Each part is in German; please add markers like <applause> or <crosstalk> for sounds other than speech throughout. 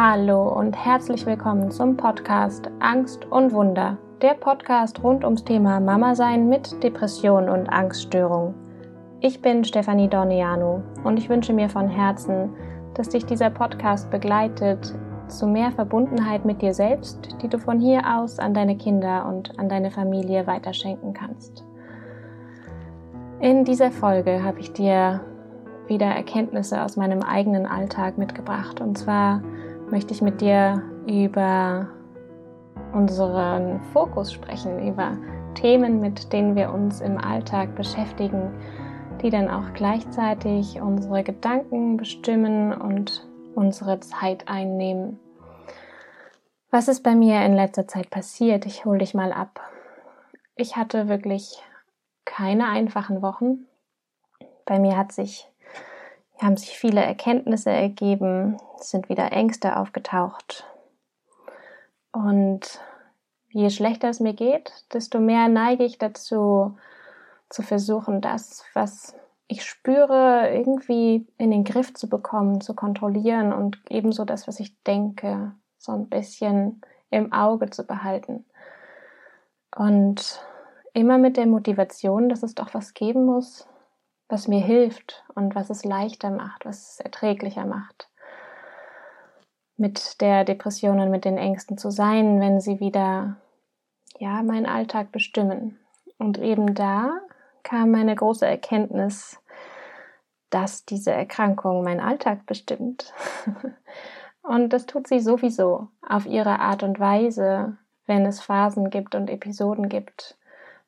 Hallo und herzlich willkommen zum Podcast Angst und Wunder, der Podcast rund ums Thema Mama sein mit Depression und Angststörung. Ich bin Stefanie Dorniano und ich wünsche mir von Herzen, dass dich dieser Podcast begleitet zu mehr Verbundenheit mit dir selbst, die du von hier aus an deine Kinder und an deine Familie weiterschenken kannst. In dieser Folge habe ich dir wieder Erkenntnisse aus meinem eigenen Alltag mitgebracht. Und zwar möchte ich mit dir über unseren Fokus sprechen, über Themen, mit denen wir uns im Alltag beschäftigen, die dann auch gleichzeitig unsere Gedanken bestimmen und unsere Zeit einnehmen. Was ist bei mir in letzter Zeit passiert? Ich hole dich mal ab. Ich hatte wirklich keine einfachen Wochen. Bei mir hat sich, haben sich viele Erkenntnisse ergeben, sind wieder Ängste aufgetaucht. Und je schlechter es mir geht, desto mehr neige ich dazu, zu versuchen, das, was ich spüre, irgendwie in den Griff zu bekommen, zu kontrollieren und ebenso das, was ich denke, so ein bisschen im Auge zu behalten. Und Immer mit der Motivation, dass es doch was geben muss, was mir hilft und was es leichter macht, was es erträglicher macht. Mit der Depression und mit den Ängsten zu sein, wenn sie wieder, ja, meinen Alltag bestimmen. Und eben da kam meine große Erkenntnis, dass diese Erkrankung meinen Alltag bestimmt. <laughs> und das tut sie sowieso auf ihre Art und Weise, wenn es Phasen gibt und Episoden gibt,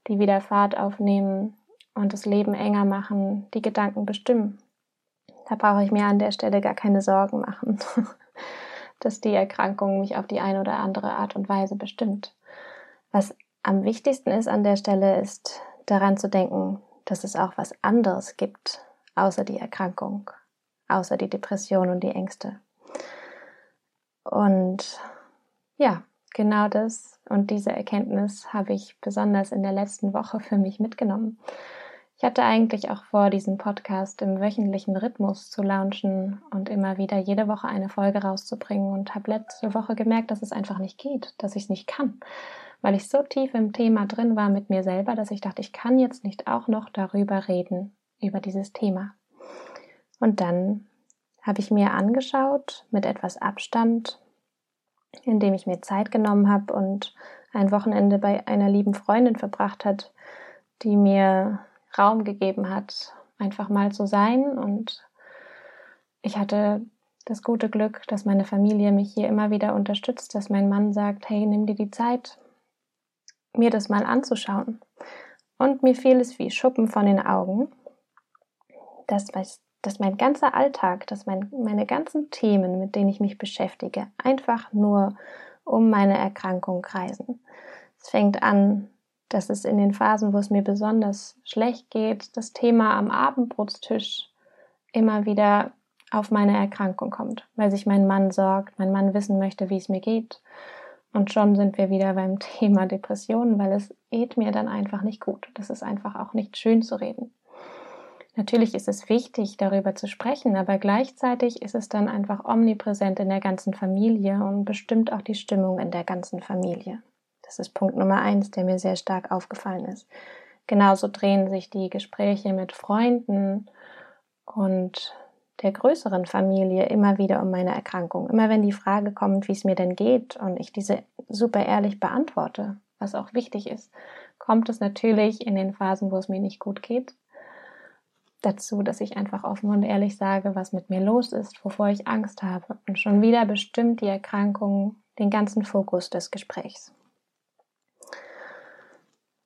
die wieder Fahrt aufnehmen und das Leben enger machen, die Gedanken bestimmen. Da brauche ich mir an der Stelle gar keine Sorgen machen, <laughs> dass die Erkrankung mich auf die eine oder andere Art und Weise bestimmt. Was am wichtigsten ist an der Stelle, ist daran zu denken, dass es auch was anderes gibt, außer die Erkrankung, außer die Depression und die Ängste. Und ja, genau das und diese Erkenntnis habe ich besonders in der letzten Woche für mich mitgenommen. Ich hatte eigentlich auch vor, diesen Podcast im wöchentlichen Rhythmus zu launchen und immer wieder jede Woche eine Folge rauszubringen und habe letzte Woche gemerkt, dass es einfach nicht geht, dass ich es nicht kann, weil ich so tief im Thema drin war mit mir selber, dass ich dachte, ich kann jetzt nicht auch noch darüber reden, über dieses Thema. Und dann habe ich mir angeschaut, mit etwas Abstand, indem ich mir Zeit genommen habe und ein Wochenende bei einer lieben Freundin verbracht hat, die mir Raum gegeben hat, einfach mal zu sein. Und ich hatte das gute Glück, dass meine Familie mich hier immer wieder unterstützt, dass mein Mann sagt, hey, nimm dir die Zeit, mir das mal anzuschauen. Und mir fiel es wie Schuppen von den Augen, dass, dass mein ganzer Alltag, dass mein, meine ganzen Themen, mit denen ich mich beschäftige, einfach nur um meine Erkrankung kreisen. Es fängt an, dass es in den Phasen, wo es mir besonders schlecht geht, das Thema am Abendbrotstisch immer wieder auf meine Erkrankung kommt, weil sich mein Mann sorgt, mein Mann wissen möchte, wie es mir geht. Und schon sind wir wieder beim <laughs> Thema Depressionen, weil es geht mir dann einfach nicht gut. Das ist einfach auch nicht schön zu reden. Natürlich ist es wichtig, darüber zu sprechen, aber gleichzeitig ist es dann einfach omnipräsent in der ganzen Familie und bestimmt auch die Stimmung in der ganzen Familie. Das ist Punkt Nummer eins, der mir sehr stark aufgefallen ist. Genauso drehen sich die Gespräche mit Freunden und der größeren Familie immer wieder um meine Erkrankung. Immer wenn die Frage kommt, wie es mir denn geht und ich diese super ehrlich beantworte, was auch wichtig ist, kommt es natürlich in den Phasen, wo es mir nicht gut geht, dazu, dass ich einfach offen und ehrlich sage, was mit mir los ist, wovor ich Angst habe. Und schon wieder bestimmt die Erkrankung den ganzen Fokus des Gesprächs.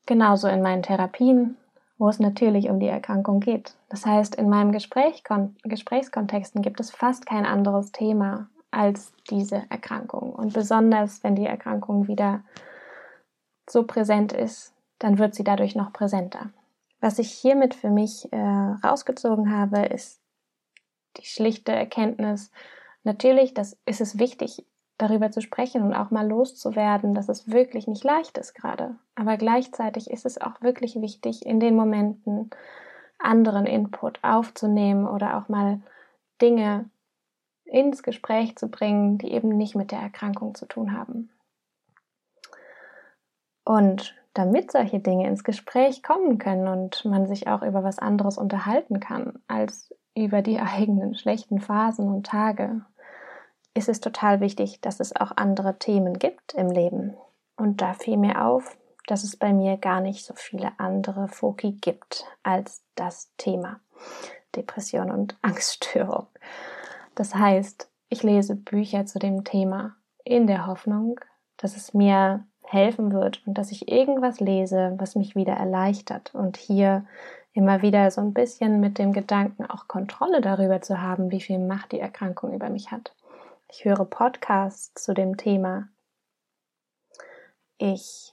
Genauso in meinen Therapien, wo es natürlich um die Erkrankung geht. Das heißt, in meinem Gespräch, Gesprächskontexten gibt es fast kein anderes Thema als diese Erkrankung. Und besonders, wenn die Erkrankung wieder so präsent ist, dann wird sie dadurch noch präsenter. Was ich hiermit für mich äh, rausgezogen habe, ist die schlichte Erkenntnis, natürlich, das ist es wichtig, darüber zu sprechen und auch mal loszuwerden, dass es wirklich nicht leicht ist gerade. Aber gleichzeitig ist es auch wirklich wichtig, in den Momenten anderen Input aufzunehmen oder auch mal Dinge ins Gespräch zu bringen, die eben nicht mit der Erkrankung zu tun haben. Und damit solche Dinge ins Gespräch kommen können und man sich auch über was anderes unterhalten kann als über die <laughs> eigenen schlechten Phasen und Tage, ist es total wichtig, dass es auch andere Themen gibt im Leben. Und da fiel mir auf, dass es bei mir gar nicht so viele andere Foki gibt als das Thema Depression und <laughs> Angststörung. Das heißt, ich lese Bücher zu dem Thema in der Hoffnung, dass es mir helfen wird und dass ich irgendwas lese, was mich wieder erleichtert und hier immer wieder so ein bisschen mit dem Gedanken auch Kontrolle darüber zu haben, wie viel Macht die Erkrankung über mich hat. Ich höre Podcasts zu dem Thema. Ich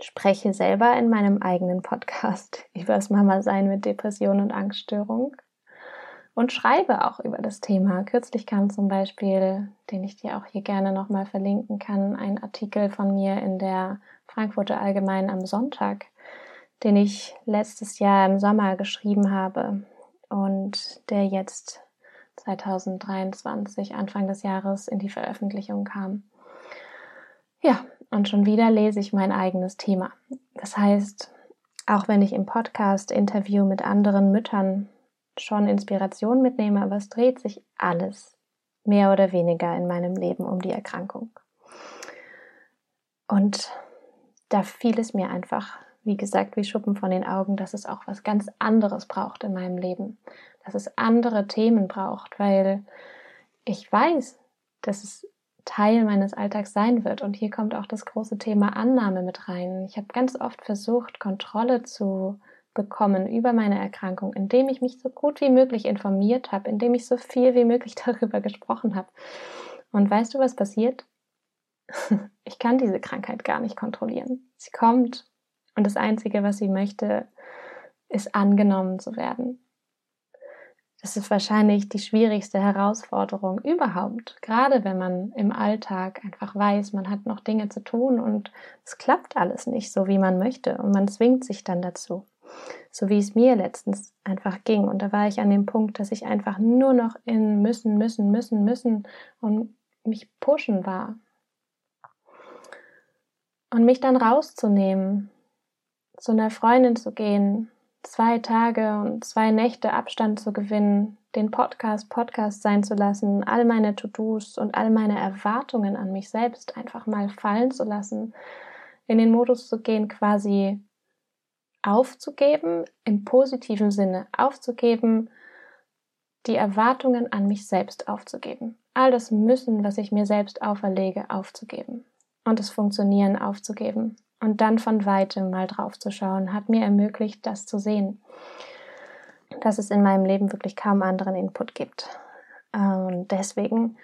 spreche selber in meinem eigenen Podcast <laughs> über das Mama-Sein mit Depression und Angststörung und schreibe auch über das Thema. Kürzlich kam zum Beispiel, den ich dir auch hier gerne nochmal verlinken kann, ein Artikel von mir in der Frankfurter Allgemein am Sonntag, den ich letztes Jahr im Sommer geschrieben habe und der jetzt 2023, Anfang des Jahres, in die Veröffentlichung kam. Ja, und schon wieder lese ich mein eigenes Thema. Das heißt, auch wenn ich im Podcast Interview mit anderen Müttern schon Inspiration mitnehme, aber es dreht sich alles mehr oder weniger in meinem Leben um die Erkrankung. Und da fiel es mir einfach, wie gesagt, wie Schuppen von den Augen, dass es auch was ganz anderes braucht in meinem Leben, dass es andere Themen braucht, weil ich weiß, dass es Teil meines Alltags sein wird. Und hier kommt auch das große Thema Annahme mit rein. Ich habe ganz oft versucht, Kontrolle zu bekommen über meine Erkrankung, indem ich mich so gut wie möglich informiert habe, indem ich so viel wie möglich <laughs> darüber gesprochen habe. Und weißt du, was passiert? <laughs> Ich kann diese Krankheit gar nicht kontrollieren. Sie kommt und das Einzige, was sie möchte, ist angenommen zu werden. Das ist wahrscheinlich die schwierigste Herausforderung überhaupt, gerade wenn man im Alltag einfach weiß, man hat noch Dinge zu tun und es klappt alles nicht so, wie man möchte und man zwingt sich dann dazu so wie es mir letztens einfach ging. Und da war ich an dem Punkt, dass ich einfach nur noch in müssen, müssen, müssen, müssen und mich pushen war. Und mich dann rauszunehmen, zu einer Freundin zu gehen, zwei Tage und zwei Nächte Abstand zu gewinnen, den Podcast Podcast sein zu lassen, all meine To-Dos und all meine Erwartungen an mich selbst einfach mal fallen zu lassen, in den Modus zu gehen, quasi aufzugeben, im positiven Sinne aufzugeben, die Erwartungen an mich selbst aufzugeben. All das Müssen, was ich mir selbst auferlege, aufzugeben. Und das Funktionieren aufzugeben. Und dann von weitem mal drauf zu schauen, hat mir ermöglicht, das zu sehen. Dass es in meinem Leben wirklich kaum anderen Input gibt. Und deswegen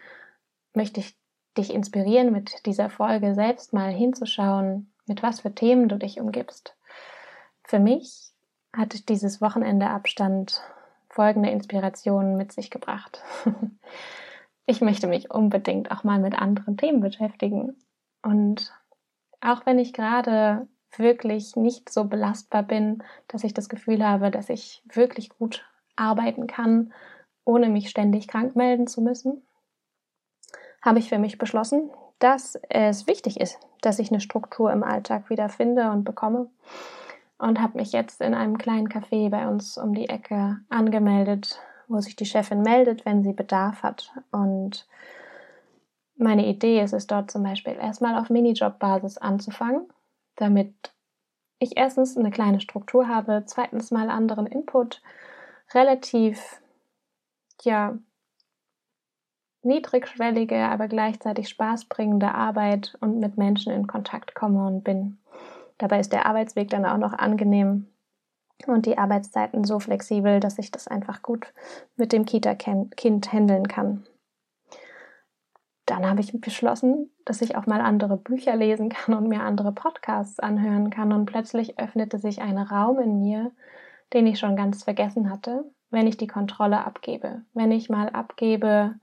möchte ich dich inspirieren, mit dieser Folge selbst mal hinzuschauen, mit was für Themen du dich umgibst. Für mich hat dieses Wochenende Abstand folgende Inspirationen mit sich gebracht. <laughs> ich möchte mich unbedingt auch mal mit anderen Themen beschäftigen. Und auch wenn ich gerade wirklich nicht so belastbar bin, dass ich das Gefühl habe, dass ich wirklich gut arbeiten kann, ohne mich ständig krank melden zu müssen, habe ich für mich beschlossen, dass es wichtig ist, dass ich eine Struktur im Alltag wieder finde und bekomme und habe mich jetzt in einem kleinen Café bei uns um die Ecke angemeldet, wo sich die Chefin meldet, wenn sie Bedarf hat. Und meine Idee ist es dort zum Beispiel erstmal auf Minijob-Basis anzufangen, damit ich erstens eine kleine Struktur habe, zweitens mal anderen Input, relativ, ja, niedrigschwellige, aber gleichzeitig spaßbringende Arbeit und mit Menschen in Kontakt komme und bin. Dabei ist der Arbeitsweg dann auch noch angenehm und die Arbeitszeiten so flexibel, dass ich das einfach gut mit dem Kita-Kind handeln kann. Dann habe ich beschlossen, dass ich auch mal andere Bücher lesen kann und mir andere Podcasts anhören kann. Und plötzlich öffnete sich ein Raum in mir, den ich schon ganz vergessen hatte, wenn ich die Kontrolle abgebe. Wenn ich mal abgebe,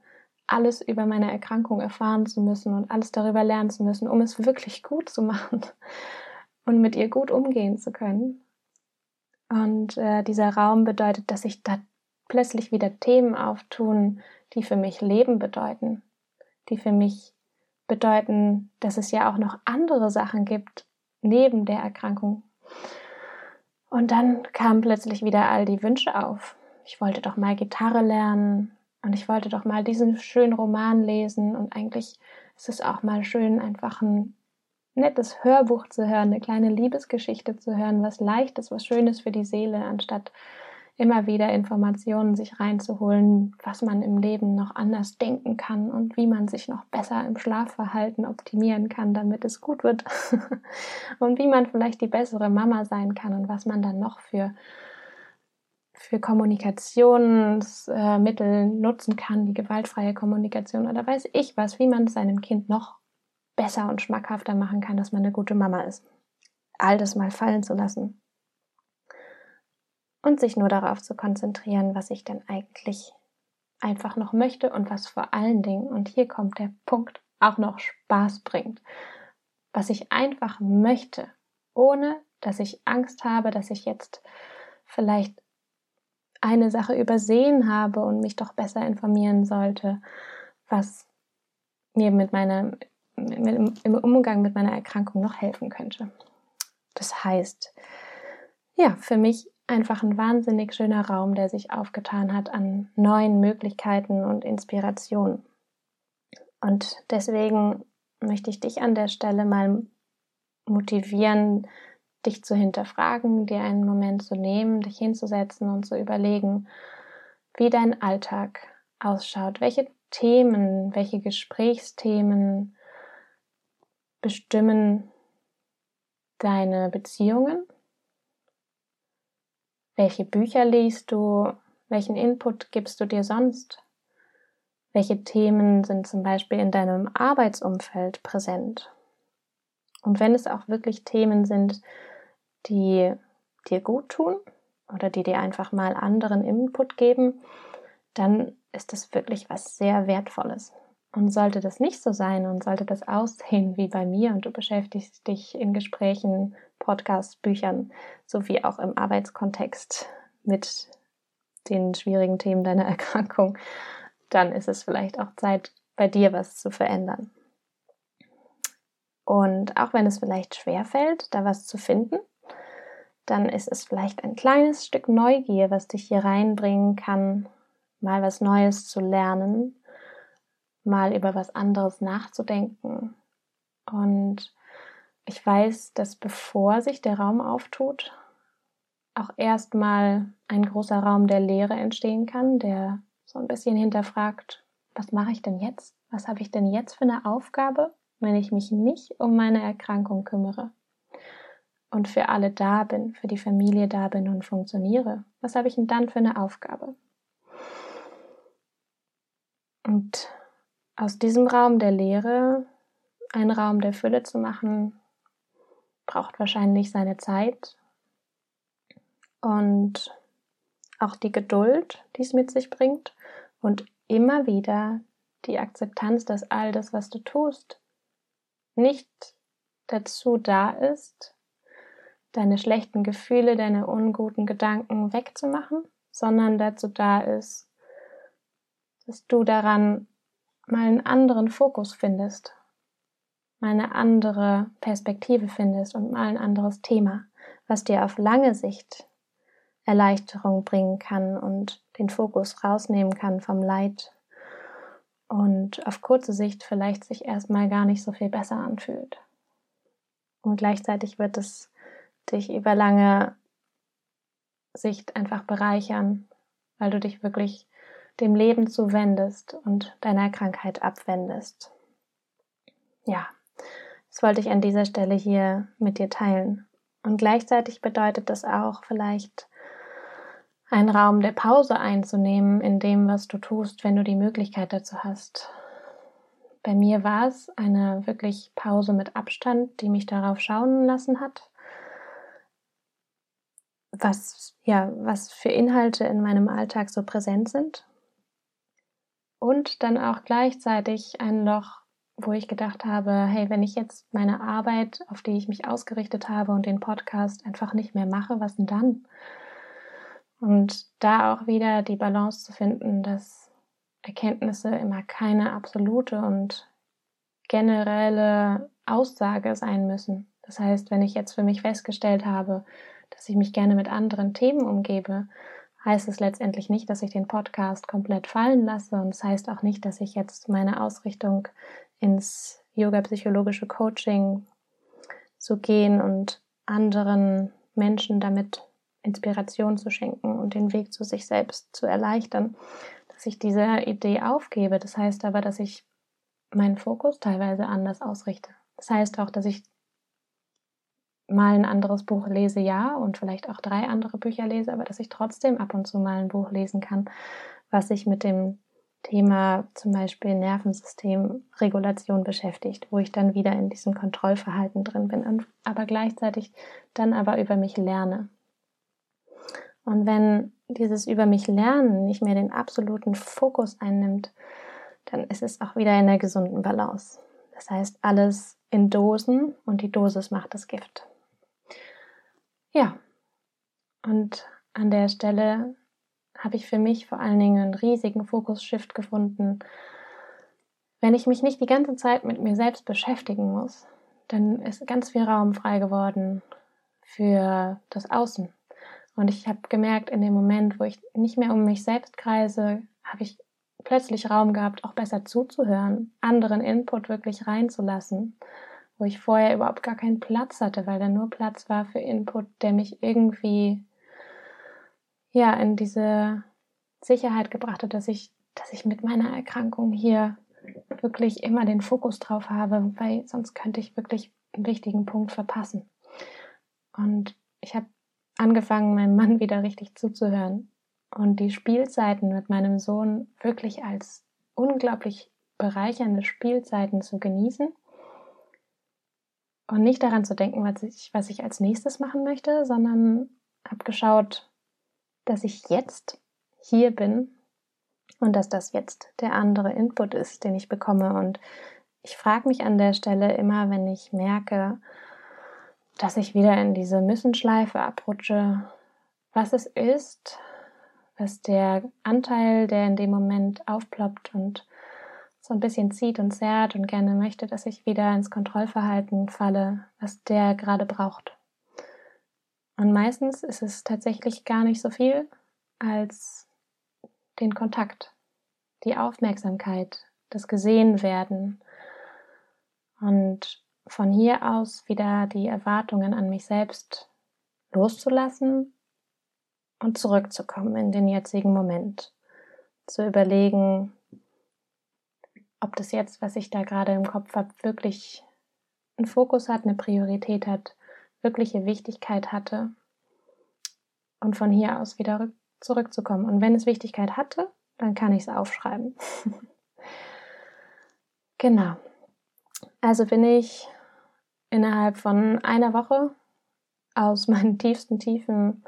alles über meine Erkrankung erfahren zu müssen und alles darüber lernen zu müssen, um es wirklich gut zu machen <laughs> und mit ihr gut umgehen zu können. Und äh, dieser Raum bedeutet, dass sich da plötzlich wieder Themen auftun, die für mich Leben bedeuten, die für mich bedeuten, dass es ja auch noch andere Sachen gibt neben der Erkrankung. Und dann kamen plötzlich wieder all die Wünsche auf. Ich wollte doch mal Gitarre lernen und ich wollte doch mal diesen schönen Roman lesen und eigentlich ist es auch mal schön, einfach ein nettes Hörbuch zu hören, eine kleine Liebesgeschichte zu hören, was Leichtes, was Schönes für die Seele, anstatt immer wieder Informationen sich reinzuholen, was man im Leben noch anders denken kann und wie man sich noch besser im Schlafverhalten optimieren kann, damit es gut wird <laughs> und wie man vielleicht die bessere Mama sein kann und was man dann noch für für Kommunikationsmittel nutzen kann, die gewaltfreie Kommunikation oder weiß ich was, wie man seinem Kind noch besser und schmackhafter machen kann, dass man eine gute Mama ist. All das mal fallen zu lassen und sich nur darauf zu konzentrieren, was ich denn eigentlich einfach noch möchte und was vor allen Dingen, und hier kommt der Punkt, auch noch Spaß bringt. Was ich einfach möchte, ohne dass ich Angst habe, dass ich jetzt vielleicht eine Sache übersehen habe und mich doch besser informieren sollte, was mir mit meiner, mit, im Umgang mit meiner Erkrankung noch helfen könnte. Das heißt, ja, für mich einfach ein wahnsinnig schöner Raum, der sich aufgetan hat an neuen Möglichkeiten und Inspirationen. Und deswegen möchte ich dich an der Stelle mal motivieren, dich zu hinterfragen, dir einen Moment zu nehmen, dich hinzusetzen und zu überlegen, wie dein Alltag ausschaut, welche Themen, welche Gesprächsthemen bestimmen deine Beziehungen welche Bücher liest du? Welchen Input gibst du dir sonst? Welche Themen sind zum Beispiel in deinem Arbeitsumfeld präsent? Und wenn es auch wirklich Themen sind, die dir gut tun oder die dir einfach mal anderen Input geben, dann ist das wirklich was sehr Wertvolles. Und sollte das nicht so sein und sollte das aussehen wie bei mir und du beschäftigst dich in Gesprächen, Podcasts, Büchern sowie auch im Arbeitskontext mit den schwierigen Themen deiner <laughs> Erkrankung, dann ist es vielleicht auch Zeit, bei dir was zu verändern. Und auch wenn es vielleicht schwer fällt, da was zu finden, dann ist es vielleicht ein kleines Stück Neugier, was dich hier reinbringen kann, mal was Neues zu lernen mal über was anderes nachzudenken. Und ich weiß, dass bevor sich der Raum auftut, auch erstmal ein großer Raum der Leere entstehen kann, der so ein bisschen hinterfragt, was mache ich denn jetzt? Was habe ich denn jetzt für eine Aufgabe, wenn ich mich nicht um meine Erkrankung kümmere? Und für alle da bin, für die Familie da bin und funktioniere. Was habe ich denn dann für eine Aufgabe? Und aus diesem Raum der Leere einen Raum der Fülle zu machen, braucht wahrscheinlich seine Zeit und auch die Geduld, die es mit sich bringt und immer wieder die Akzeptanz, dass all das, was du tust, nicht dazu da ist, deine schlechten Gefühle, deine unguten Gedanken wegzumachen, sondern dazu da ist, dass du daran mal einen anderen Fokus findest, mal eine andere Perspektive findest und mal ein anderes Thema, was dir auf lange Sicht Erleichterung bringen kann und den Fokus rausnehmen kann vom Leid und auf kurze Sicht vielleicht sich erstmal gar nicht so viel besser anfühlt. Und gleichzeitig wird es dich über lange Sicht einfach bereichern, weil du dich wirklich dem Leben zuwendest und deiner Krankheit abwendest. Ja, das wollte ich an dieser Stelle hier mit dir teilen. Und gleichzeitig bedeutet das auch vielleicht einen Raum der Pause einzunehmen in dem, was du tust, wenn du die Möglichkeit dazu hast. Bei mir war es eine wirklich Pause mit Abstand, die mich darauf schauen lassen hat, was, ja, was für Inhalte in meinem Alltag so präsent sind und dann auch gleichzeitig ein Loch, wo ich gedacht habe, hey, wenn ich jetzt meine Arbeit, auf die ich mich ausgerichtet habe und den Podcast einfach nicht mehr mache, was denn dann? Und da auch wieder die Balance zu finden, dass Erkenntnisse immer keine absolute und generelle Aussage sein müssen. Das heißt, wenn ich jetzt für mich festgestellt habe, dass ich mich gerne mit anderen Themen umgebe, heißt es letztendlich nicht, dass ich den Podcast komplett fallen lasse und es das heißt auch nicht, dass ich jetzt meine Ausrichtung ins yoga-psychologische Coaching zu gehen und anderen Menschen damit Inspiration zu schenken und den Weg zu sich selbst zu erleichtern, dass ich diese Idee aufgebe. Das heißt aber, dass ich meinen Fokus teilweise anders ausrichte. Das heißt auch, dass ich mal ein anderes Buch lese, ja, und vielleicht auch drei andere Bücher lese, aber dass ich trotzdem ab und zu mal ein Buch lesen kann, was sich mit dem Thema zum Beispiel Nervensystemregulation beschäftigt, wo ich dann wieder in diesem Kontrollverhalten drin bin, aber gleichzeitig dann aber über mich lerne. Und wenn dieses über mich lernen nicht mehr den absoluten Fokus einnimmt, dann ist es auch wieder in der gesunden Balance. Das heißt, alles in Dosen und die Dosis macht das Gift. Ja, und an der Stelle habe ich für mich vor allen Dingen einen riesigen Fokus-Shift gefunden. Wenn ich mich nicht die ganze Zeit mit mir selbst beschäftigen muss, dann ist ganz viel Raum frei geworden für das Außen. Und ich habe gemerkt, in dem Moment, wo ich nicht mehr um mich selbst kreise, habe ich plötzlich Raum gehabt, auch besser zuzuhören, anderen Input wirklich reinzulassen, wo ich vorher überhaupt gar keinen Platz hatte, weil da nur Platz war für Input, der mich irgendwie ja in diese Sicherheit gebracht hat, dass ich, dass ich mit meiner Erkrankung hier wirklich immer den Fokus drauf habe, weil sonst könnte ich wirklich einen wichtigen Punkt verpassen. Und ich habe angefangen, meinem Mann <laughs> wieder richtig zuzuhören und die Spielzeiten mit meinem Sohn wirklich als unglaublich bereichernde Spielzeiten zu genießen und nicht daran zu denken, was ich, was ich als nächstes machen möchte, sondern habe geschaut, dass ich jetzt hier bin und dass das jetzt der andere Input ist, den ich bekomme. Und ich frage mich an der Stelle immer, wenn ich merke, dass ich wieder in diese Müssenschleife abrutsche, was es ist, was der Anteil, der in dem Moment aufploppt und so ein bisschen zieht und zerrt und gerne möchte, dass ich wieder ins Kontrollverhalten falle, was der gerade braucht. Und meistens ist es tatsächlich gar nicht so viel als den Kontakt, die Aufmerksamkeit, das Gesehenwerden und von hier aus wieder die Erwartungen an mich selbst loszulassen und zurückzukommen in den jetzigen Moment. Zu überlegen, ob das jetzt, was ich da gerade im Kopf habe, wirklich einen Fokus hat, eine Priorität hat, wirkliche Wichtigkeit hatte und von hier aus wieder zurückzukommen. Und wenn es Wichtigkeit hatte, dann kann ich es aufschreiben. <laughs> genau. Also bin ich innerhalb von einer Woche aus meinen tiefsten Tiefen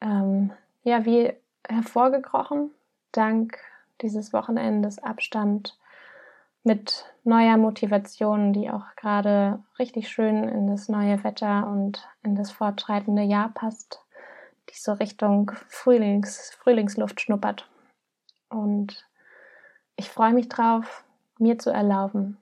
ähm, ja wie hervorgekrochen, dank dieses Wochenendes Abstand mit neuer Motivation, die auch gerade richtig schön in das neue Wetter und in das fortschreitende Jahr passt, die so Richtung Frühlings, Frühlingsluft schnuppert. Und ich freue mich drauf, mir zu erlauben,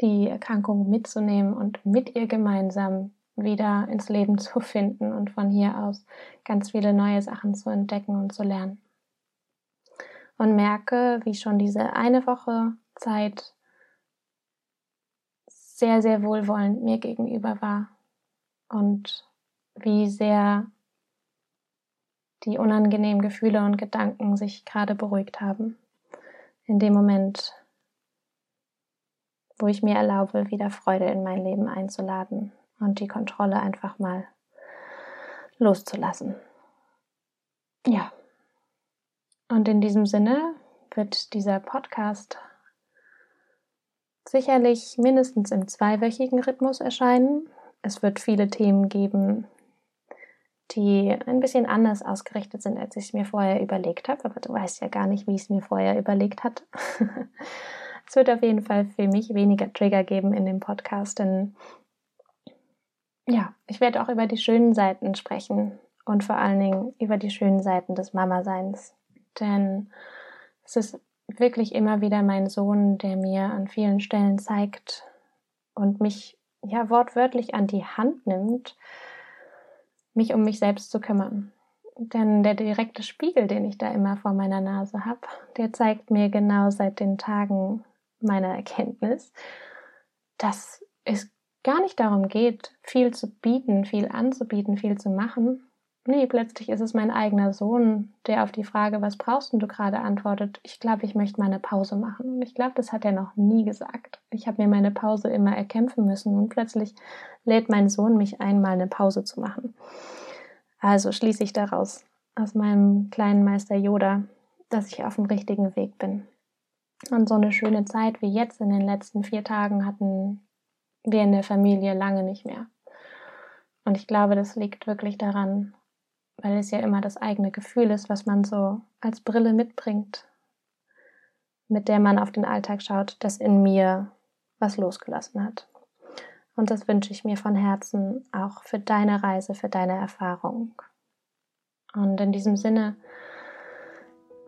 die Erkrankung mitzunehmen und mit ihr gemeinsam wieder ins Leben zu finden und von hier aus ganz viele neue Sachen zu entdecken und zu lernen. Und merke, wie schon diese eine Woche Zeit sehr, sehr wohlwollend mir gegenüber war und wie sehr die unangenehmen Gefühle und Gedanken sich gerade beruhigt haben. In dem Moment, wo ich mir erlaube, wieder Freude in mein Leben einzuladen und die Kontrolle einfach mal loszulassen. Ja. Und in diesem Sinne wird dieser Podcast sicherlich mindestens im zweiwöchigen Rhythmus erscheinen. Es wird viele Themen geben, die ein bisschen anders ausgerichtet sind, als ich es mir vorher überlegt habe. Aber du weißt ja gar nicht, wie ich es mir vorher überlegt hatte. <laughs> es wird auf jeden Fall für mich weniger Trigger geben in dem Podcast, denn ja, ich werde auch über die schönen Seiten sprechen und vor allen Dingen über die schönen Seiten des Mama-Seins. Denn es ist wirklich immer wieder mein Sohn, der mir an vielen Stellen zeigt und mich ja wortwörtlich an die Hand nimmt, mich um mich selbst zu kümmern. Denn der direkte Spiegel, den ich da immer vor meiner Nase habe, der zeigt mir genau seit den Tagen meiner Erkenntnis, dass es gar nicht darum geht, viel zu bieten, viel anzubieten, viel zu machen, Nee, plötzlich ist es mein eigener Sohn, der auf die Frage, was brauchst du gerade, antwortet, ich glaube, ich möchte mal eine Pause machen. Und ich glaube, das hat er noch nie gesagt. Ich habe mir meine Pause immer erkämpfen müssen und plötzlich lädt mein Sohn mich ein, mal eine Pause zu machen. Also schließe ich daraus, aus meinem kleinen Meister Yoda, dass ich auf dem richtigen Weg bin. Und so eine schöne Zeit wie jetzt in den letzten vier Tagen hatten wir in der Familie lange nicht mehr. Und ich glaube, das liegt wirklich daran, weil es ja immer das eigene Gefühl ist, was man so als Brille mitbringt, mit der man auf den Alltag schaut, das in mir was losgelassen hat. Und das wünsche ich mir von Herzen auch für deine Reise, für deine Erfahrung. Und in diesem Sinne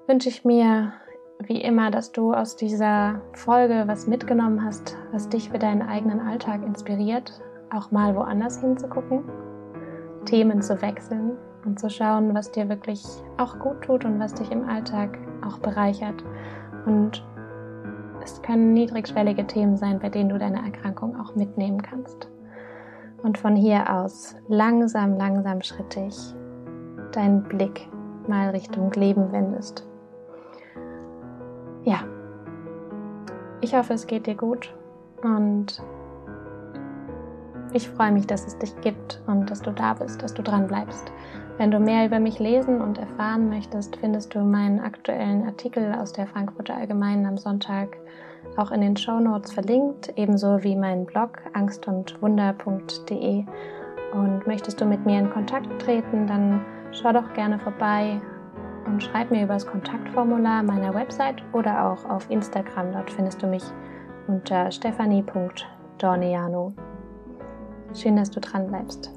wünsche ich mir wie immer, dass du aus dieser Folge was mitgenommen hast, was dich für deinen eigenen Alltag inspiriert, auch mal woanders hinzugucken, Themen zu wechseln und zu schauen, was dir wirklich auch gut tut und was dich im Alltag auch bereichert. Und es können niedrigschwellige Themen sein, bei denen du deine Erkrankung auch mitnehmen kannst. Und von hier aus langsam, langsam schrittig deinen Blick mal Richtung Leben wendest. Ja, ich hoffe, es geht dir gut und ich freue mich, dass es dich gibt und dass du da bist, dass du dran bleibst. Wenn du mehr über mich lesen und erfahren möchtest, findest du meinen aktuellen Artikel aus der Frankfurter Allgemeinen am Sonntag auch in den Show Notes verlinkt, ebenso wie meinen Blog angstundwunder.de. Und möchtest du mit mir in Kontakt treten, dann schau doch gerne vorbei und schreib mir über das Kontaktformular meiner Website oder auch auf Instagram. Dort findest du mich unter stephanie.dorneano. Schön, dass du dran bleibst.